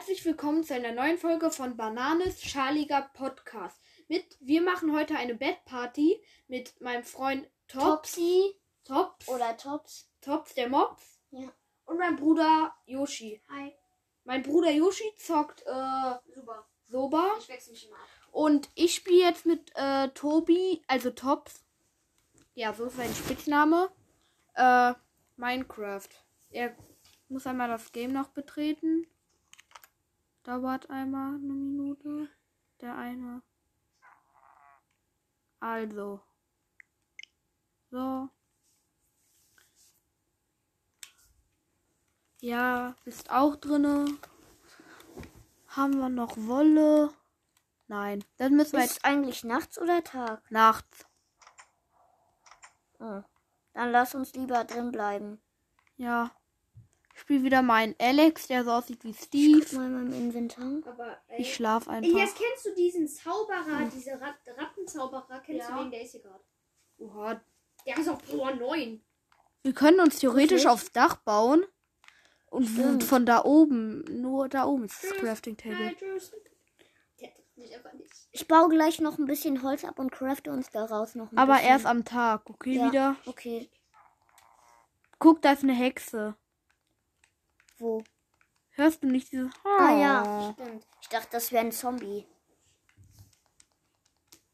Herzlich willkommen zu einer neuen Folge von Bananes Schaliger Podcast. Mit wir machen heute eine Bettparty mit meinem Freund Tops, Topsy Tops, oder Tops. Tops der Mops Ja. und mein Bruder Yoshi. Hi. Mein Bruder Yoshi zockt äh, Super. Soba Ich wechsle mich immer ab. und ich spiele jetzt mit äh, Tobi, also Tops. Ja, so ist sein Spitzname. Äh, Minecraft. Er muss einmal das Game noch betreten. Dauert einmal eine Minute. Der eine. Also. So. Ja, bist auch drinne. Haben wir noch Wolle? Nein, das müssen wir jetzt Ist eigentlich nachts oder Tag? nachts. Oh. Dann lass uns lieber drin bleiben. Ja. Ich spiele wieder meinen Alex, der so aussieht wie Ich Steve. mal in meinem Inventar. Aber ey, Ich schlaf einfach. Elias, kennst du diesen Zauberer, diese Rat Rattenzauberer? Kennst Ja. du den? Der ist hier gerade. Oha. Der ist auf Power 9. Wir können uns theoretisch Wirklich? aufs Dach bauen. Und Stimmt. von da oben, nur da oben ist das Crafting Table. Ich baue gleich noch ein bisschen Holz ab und crafte uns daraus noch ein Aber bisschen. erst am Tag, okay, Ja. wieder. Okay. Guck, da ist eine Hexe. Wo? Hörst du nicht dieses... Ah ja, stimmt. Ich dachte, das wäre ein Zombie.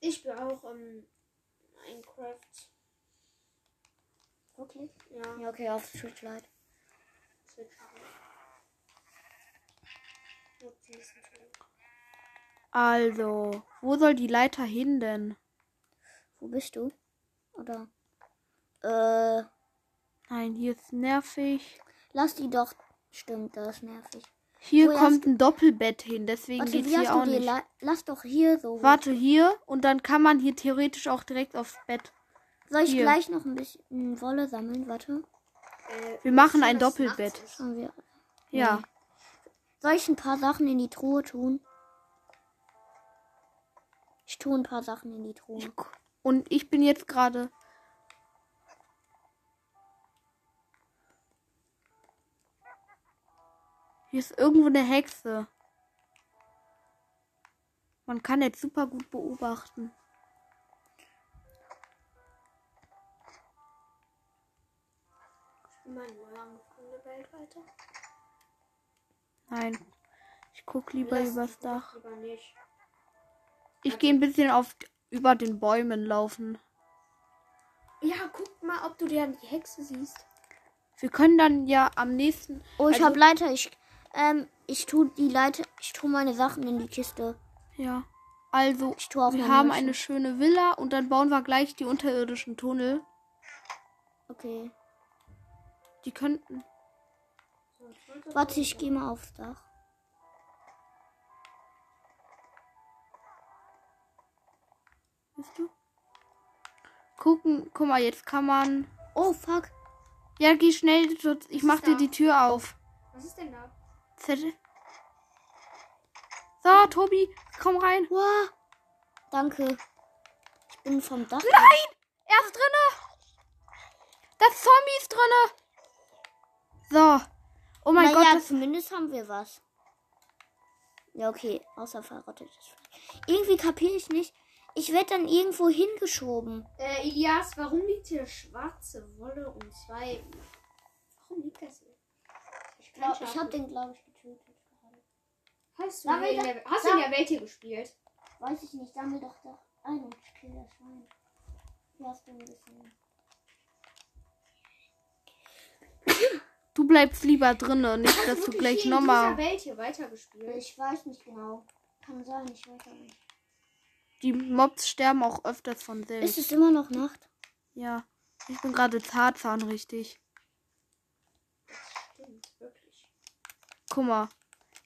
Ich bin auch ähm, Minecraft. Wirklich? Ja, Ja, okay, auf Streetlight. Switch auch. Gut, die nächsten Folgen. Also, wo soll die Leiter hin denn? Wo bist du? Oder? Äh, Nein, hier ist nervig. lass die doch. Stimmt, das ist nervig. Hier Wo kommt ein Doppelbett hin, deswegen Warte, geht's wie hier hast auch du die nicht. La Lass doch hier so. Warte hier und dann kann man hier theoretisch auch direkt aufs Bett. Soll ich hier. gleich noch ein bisschen Wolle sammeln? Warte. Äh, Wir machen ein Doppelbett. wir. Ja. Nee. Soll ich ein paar Sachen in die Truhe tun? Ich tue ein paar Sachen in die Truhe. Und ich bin jetzt gerade. Hier ist irgendwo eine Hexe. Man kann jetzt super gut beobachten. Neu Welt weiter. Nein. Ich guck lieber Lass- übers Dach. Lieber nicht. Ich gehe ein bisschen auf über den Bäumen laufen. Ja, guck mal, ob du dir die Hexe siehst. Wir können dann ja am nächsten. Oh, ich Also- habe Leiter. Ich, ähm, ich tue die Leiter. Ich tue meine Sachen in die Kiste. Ja. Also, Ich tue auch wir haben eine schöne Villa und dann bauen wir gleich die unterirdischen Tunnel. Okay. Die könnten. Warte, ich gehe mal aufs Dach. Bist du? Gucken, guck mal, jetzt kann man. Oh, fuck. Ja, geh schnell. Ich mach dir die Tür auf. Was ist denn da? Zettel. So, Tobi, komm rein. Wow. Danke. Ich bin vom Dach. Nein! Er ist drinne! Das Zombie ist drinne! So. Oh mein naja, Gott, zumindest haben wir was. Ja, okay. Außer verrottetes. Irgendwie kapiere ich nicht. Ich werde dann irgendwo hingeschoben. Äh, Elias, warum liegt hier schwarze Wolle und zwei. Warum liegt das hier? Ich, glaub, ich habe den, glaube ich. Hast du, in der, hast du in der Welt hier gespielt? Weiß ich nicht. Sammel doch da ein und kill das Schwein. Hier hast du ein bisschen. du bleibst lieber drinne, nicht, dass du gleich hier in nochmal. dieser Welt hier weitergespielt? Ich weiß nicht genau. Kann sein, ich weiß auch nicht. Die Mobs sterben auch öfters von Ist selbst. es immer noch Nacht? Ja. Ich bin gerade Tarzan, richtig. Stimmt, wirklich. Guck mal.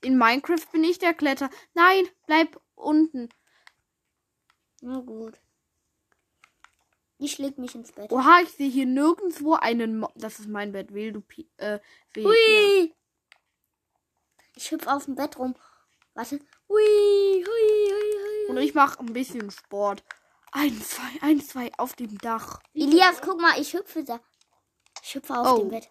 In Minecraft bin ich der Kletter. Nein, bleib unten. Na gut. Ich leg mich ins Bett. Oha, ich sehe hier nirgendwo einen Mob. Das ist mein Bett. Wähl du Pi äh, ja. Hui! Ich hüpf auf dem Bett rum. Warte. Hui, hui, hui, hui. Und ich mache ein bisschen Sport. Ein, zwei, ein, zwei auf dem Dach. Elias, guck mal, ich hüpfe da. Ich hüpfe auf Oh. dem Bett.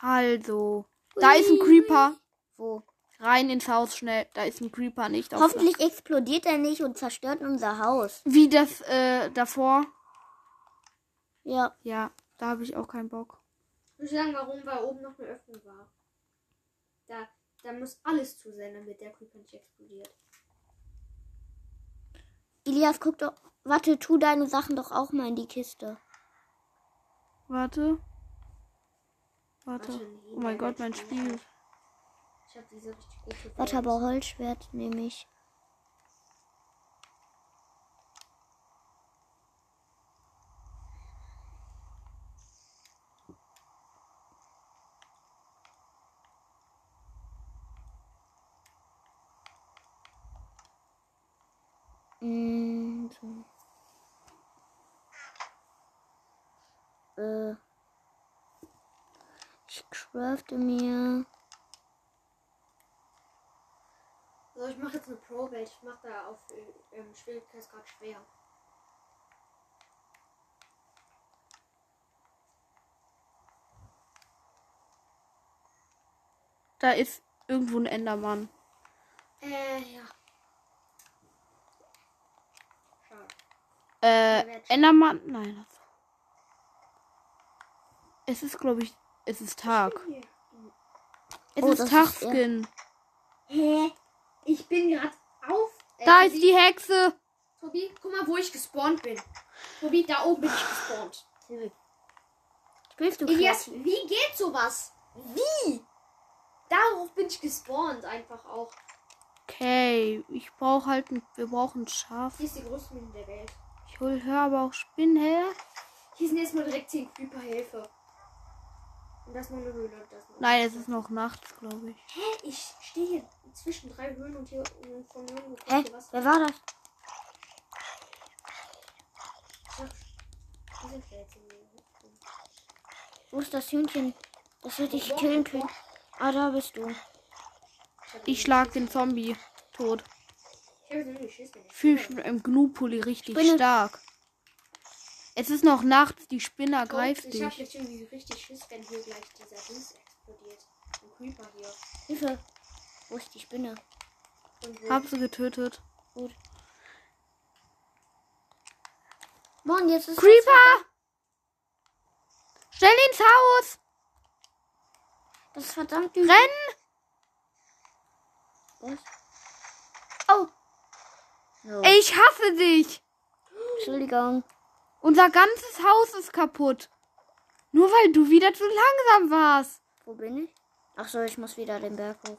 Also, da ist ein Creeper. Wo? Rein ins Haus schnell. Da ist ein Creeper nicht auf Hoffentlich explodiert er nicht und zerstört unser Haus. Wie das äh, davor. Ja. Ja, da habe ich auch keinen Bock. Ich muss sagen, warum, weil oben noch eine Öffnung war. Da, da muss alles zu sein, damit der Creeper nicht explodiert. Elias, guck doch. Warte, tu deine Sachen doch auch mal in die Kiste. Warte. Warte. Oh mein Gott, mein Spiel. schneller. Ich habe diese richtig gute Warte, aber Holzschwert nehme ich. Mm, so. Äh. Ich crafte mir. So, ich mache jetzt eine Pro-Welt. Ich mache da auf äh, ähm, Schwierigkeitsgrad schwer. Da ist irgendwo ein Endermann. Äh, ja. Schade. Äh, Endermann? Nein. das- Es ist, glaube ich, es ist Tag. Es Oh, ist Tagskin. Hä? Ich bin gerade auf. Äh, Da ist die Hexe. Tobi, guck mal, wo ich gespawnt bin. Tobi, da oben bin ich gespawnt. Spielst du Elias, wie geht sowas? Wie? Darauf bin ich gespawnt, einfach auch. Okay, ich brauche halt ein, wir brauchen ein Schaf. Hier ist die größte Mine der Welt. Ich hol, hör aber auch Spinnen her. Hier sind erstmal direkt 10 Creeper Hilfe. Und das ist noch eine Höhle. Das noch Nein, es ist noch nachts, glaube ich. Hä? Ich stehe hier zwischen drei Höhlen und hier und von nirgendwo Hä? was. Wer war das? Wo ist das Hühnchen? Das hätte ich killen können. Ah, da bist du. Ich schlag den Zombie tot. Ich habe irgendwie Schiss, wenn ich Fühl spinne. mich im Gnu-Pulli richtig Spinne. stark. Es ist noch nachts, die Spinner greift Ich dich. jetzt irgendwie richtig Schiss, wenn hier gleich dieser Dings explodiert. Ein Creeper hier. Hilfe. Wo ist die Spinne? Hab sie getötet. Gut. Mann, jetzt ist Creeper! Schnell ins Haus! Das ist verdammt übel. Rennen! Was? Oh. So. Ich hasse dich! Entschuldigung. Unser ganzes Haus ist kaputt. Nur weil du wieder zu langsam warst. Wo bin ich? Ach so, ich muss wieder den Berg hoch.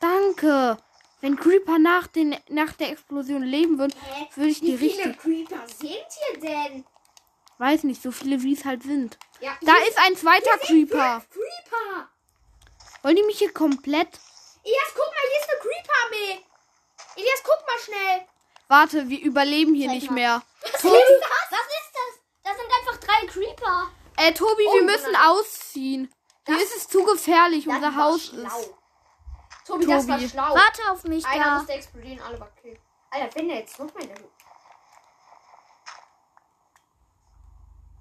Danke. Wenn Creeper nach, den, nach der Explosion leben würden, würde ich die Wie viele richtig. Creeper sind hier denn? Weiß nicht, so viele wie es halt sind. Ja, Da ist ein zweiter Creeper. Creeper. Wollen die mich hier komplett. Elias, guck mal, hier ist eine Creeper-Armee. Elias, guck mal schnell. Warte, wir überleben hier Zeig nicht mal. mehr. Was Tobi, ist das? was ist das? Das sind einfach drei Creeper. Äh, Tobi, Oh, wir müssen nein. ausziehen. Hier ist es zu gefährlich. Das Unser Haus schlau. ist. Tobi, das war Tobi. schlau. Warte auf mich Einer da. musste explodieren, alle war kill. Alter, wenn der jetzt noch mal in der Höhe.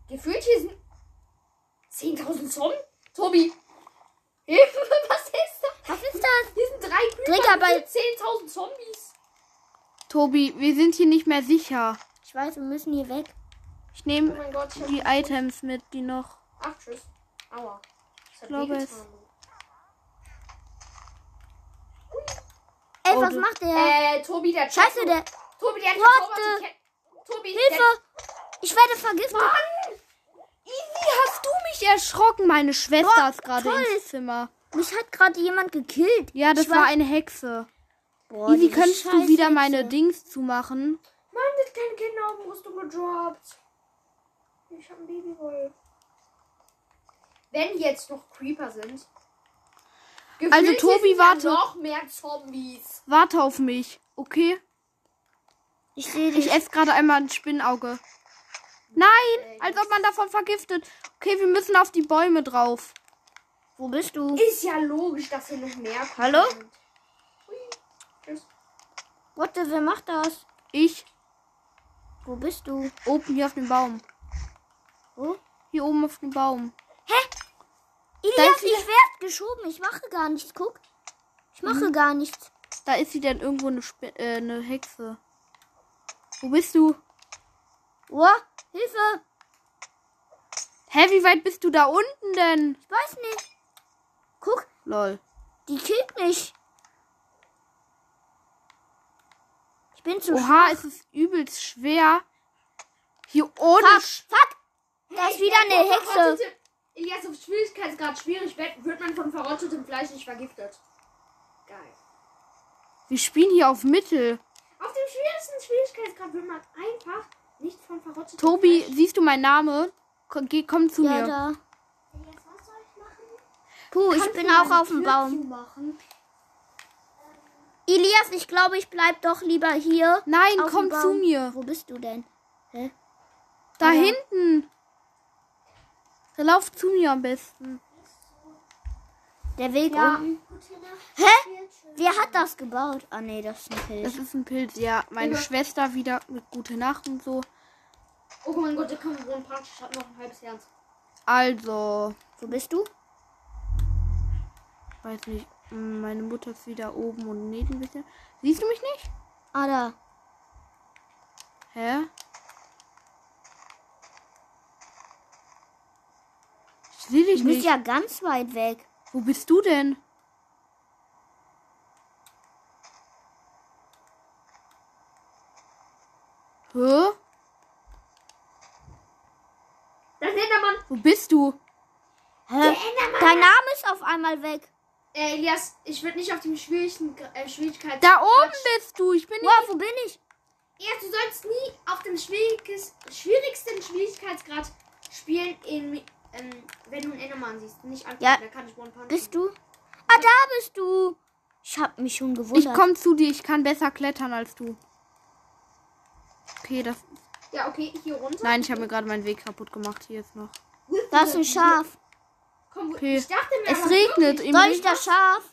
Gefühlt hier sind 10.000 Zombies. Tobi. Hilfe, was ist das? Was ist das? Hier sind drei Creeper. Bei- hier 10.000 Zombies. Tobi, wir sind hier nicht mehr sicher. Ich weiß, wir müssen hier weg. Ich Oh nehme mein Gott, ich die Items mit, die noch. Ach, tschüss. Aua. Das hat glaube wehgetan. Ey, Oh, was du- macht der? Äh, Tobi, der Scheiße, Chat- der. Tobi, der hat What the- Tobi, Hilfe! Ich werde vergiftet. Wie hast du mich erschrocken? Meine Schwester Boah, ist gerade ins Zimmer. Mich hat gerade jemand gekillt. Ja, das Ich war eine Hexe. Boah, Easy, könntest du wieder meine Dings zumachen? Mann, das kleine Kind auf Rüstung gedroppt. Ich hab ein Babywolf. Wenn jetzt noch Creeper sind. Also, Tobi, warte. noch mehr Zombies. Warte auf mich, okay? Ich sehe Ich dich. esse gerade einmal ein Spinnauge. Nein, als ob man davon vergiftet. Okay, wir müssen auf die Bäume drauf. Wo bist du? Ist ja logisch, dass hier noch mehr Creeper Hallo? sind. What the, wer macht das? Ich Wo bist du? oben hier auf dem Baum. Wo? Hier oben auf dem Baum. Elias, ist wieder- ich werd geschoben. Ich mache gar nichts. Guck. Ich mache gar nichts. Da ist sie dann irgendwo eine, Sp äh, eine Hexe. Wo bist du? Oh, Hilfe. Hä, wie weit bist du da unten denn? Ich weiß nicht. Guck, Lol. die killt mich. Ich bin zu Oha, es ist übelst schwer. Hier ohne. Fuck, Sch fuck. Da ist wieder eine Hexe. Elias, auf Schwierigkeitsgrad schwierig wird wird man von verrottetem Fleisch nicht vergiftet. Geil. Wir spielen hier auf Mittel. Auf dem schwierigsten Schwierigkeitsgrad wird man einfach nicht von verrottetem Tobi, Fleisch. siehst du meinen Namen? Komm, geh, komm zu Ja, mir. da. Elias, was soll ich machen? Puh, ich bin auch auf dem Baum. zumachen? Elias, ich glaube, ich bleib doch lieber hier. Nein, komm zu mir. Wo bist du denn? Hä? Da ja. hinten. Lauf zu mir am besten. Der Weg Ja. unten. Hä? Wer hat das gebaut? Ah, nee, das ist ein Pilz. Das ist ein Pilz. Ja, meine Ja. Schwester wieder mit Gute Nacht und so. Oh mein Gott, der kann wohnen praktisch hat noch ein halbes Herz. Also, Wo bist du? weiß nicht. Meine Mutter ist wieder oben und näht ein bisschen. Siehst du mich nicht? Ah, da. Hä? Ich sehe dich Du bist nicht. ja ganz weit weg. Wo bist du denn? Hä? Das Endermann. Wo bist du? Hä? Dein Name ist auf einmal weg. Äh, Elias, ich würde nicht auf dem schwierigen äh, Schwierigkeitsgrad. Da oben bist du. Ich bin nicht. Wow, wo bin ich? Elias, du sollst nie auf dem schwieriges, schwierigsten Schwierigkeitsgrad spielen, in, ähm, wenn du einen Endermann siehst. Nicht angucken, Ja. der kann nicht one. Bist du? Ah, da bist du. Ich hab mich schon gewundert. Ich komm zu dir. Ich kann besser klettern als du. Okay, das. Ja, okay, hier runter. Nein, ich habe mir gerade meinen Weg kaputt gemacht. Hier ist noch. Da ist ein Schaf. Komm, Okay. Ich dachte mir Es regnet. wirklich- Soll ich das Schaf?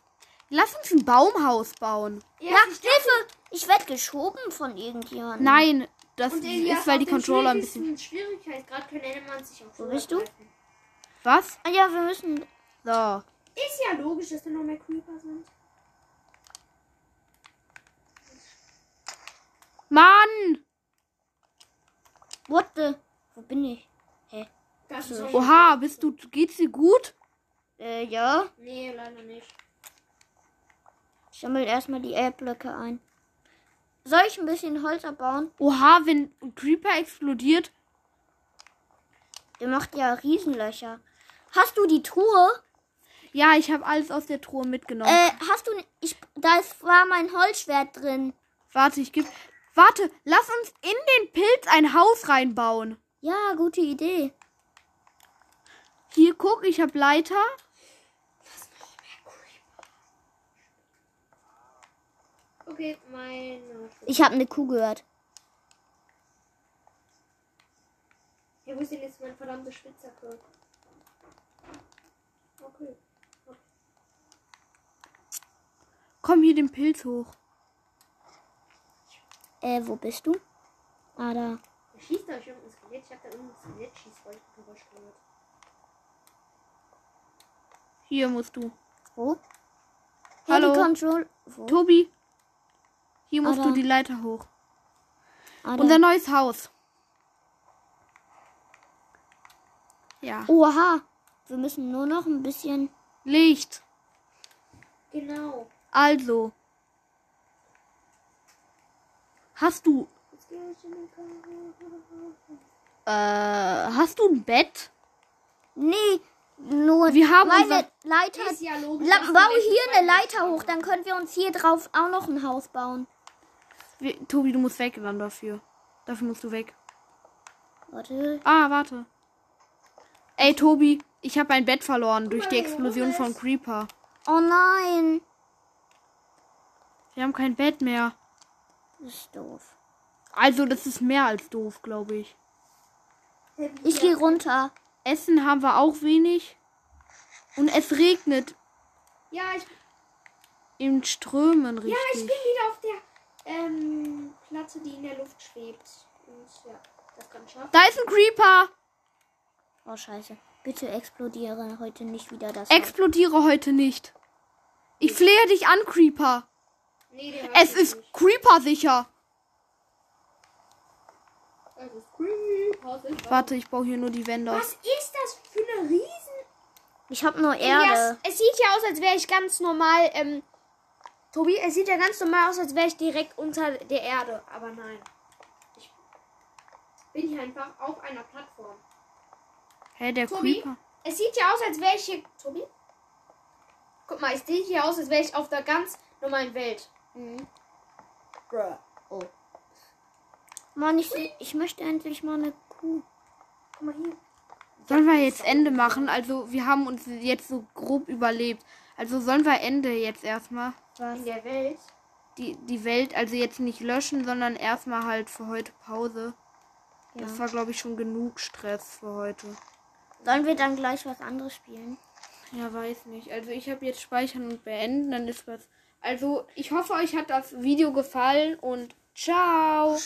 Lass uns ein Baumhaus bauen. Ja, Ja, ich Hilfe! Ich werd geschoben von irgendjemandem. Nein, das ist, weil die Controller ein bisschen. Schwierigkeitsgrad können Endermanns sich Wo bist du? Was? Ah, ja, wir müssen. So. Ist ja logisch, dass da noch mehr Creeper sind. Mann! What the? Wo bin ich? Oha, bist du. Geht's dir gut? Äh, ja. Nee, leider nicht. Ich sammle erstmal die Erdblöcke ein. Soll ich ein bisschen Holz abbauen? Oha, wenn ein Creeper explodiert. Der macht ja Riesenlöcher. Hast du die Truhe? Ja, ich habe alles aus der Truhe mitgenommen. Äh, hast du. Ich, da ist, war mein Holzschwert drin. Warte, ich geb. Warte, lass uns in den Pilz ein Haus reinbauen. Ja, gute Idee. Hier, guck, ich habe Leiter. Okay, meine. Ich habe eine Kuh gehört. Ja, wo ist denn jetzt mein verdammter Spitzhacke? Okay. Komm hier den Pilz hoch. Äh, wo bist du? Ah, da. Schießt da irgendein Skelett? Ich hab da irgendein Skelett-Schießgeräusch gehört. Hier musst du. Wo? Hallo? Control. Wo? Tobi. Hier musst Ah, du die Leiter hoch. Da. Unser neues Haus. Ja. Oha. Wir müssen nur noch ein bisschen. Licht. Genau. Also. Hast du. Äh, hast du ein Bett? Nee, nur Wir haben meine Leiter. La bau hier eine Leiter hoch, dann können wir uns hier drauf auch noch ein Haus bauen. Wir, Tobi, du musst weg dann dafür. Dafür musst du weg. Warte. Ah, warte. Ey, Tobi, ich habe mein Bett verloren durch die Explosion von Creeper. Oh nein. Wir haben kein Bett mehr. Das ist doof. Also, das ist mehr als doof, glaube ich. Ich gehe runter. Essen haben wir auch wenig. Und es regnet Ja, ich, in Strömen richtig. ja, ich bin wieder auf der ähm, Platte, die in der Luft schwebt. Und ja, das kann schaffen. da ist ein Creeper. Oh, scheiße. Bitte explodiere heute nicht wieder das. Explodiere heute nicht. Ich flehe dich an, Creeper. Nee, Es ist nicht. Creeper sicher. Ist. Warte, ich baue hier nur die Wände Was ist das für eine riesen... Ich habe nur Ja, Erde. es, es sieht ja aus, als wäre ich ganz normal, ähm... Tobi, es sieht ja ganz normal aus, als wäre ich direkt unter der Erde. Aber nein. Ich bin hier einfach auf einer Plattform. Hä, der Tobi? Creeper. Es sieht ja aus, als wäre ich hier... Tobi? Guck mal, es sieht hier aus, als wäre ich auf der ganz normalen Welt. Mhm. Bruh. Oh. Mann, ich, ich möchte endlich mal eine Kuh. Guck mal hier. Sollen wir jetzt Ende machen? Also, wir haben uns jetzt so grob überlebt. Also, sollen wir Ende jetzt erstmal? In der Welt. Die, die Welt, also jetzt nicht löschen, sondern erstmal halt für heute Pause. Ja. Das war, glaube ich, schon genug Stress für heute. Sollen wir dann gleich was anderes spielen? Ja, weiß nicht. Also, ich habe jetzt Speichern und Beenden, dann ist was. Also, ich hoffe, euch hat das Video gefallen und ciao.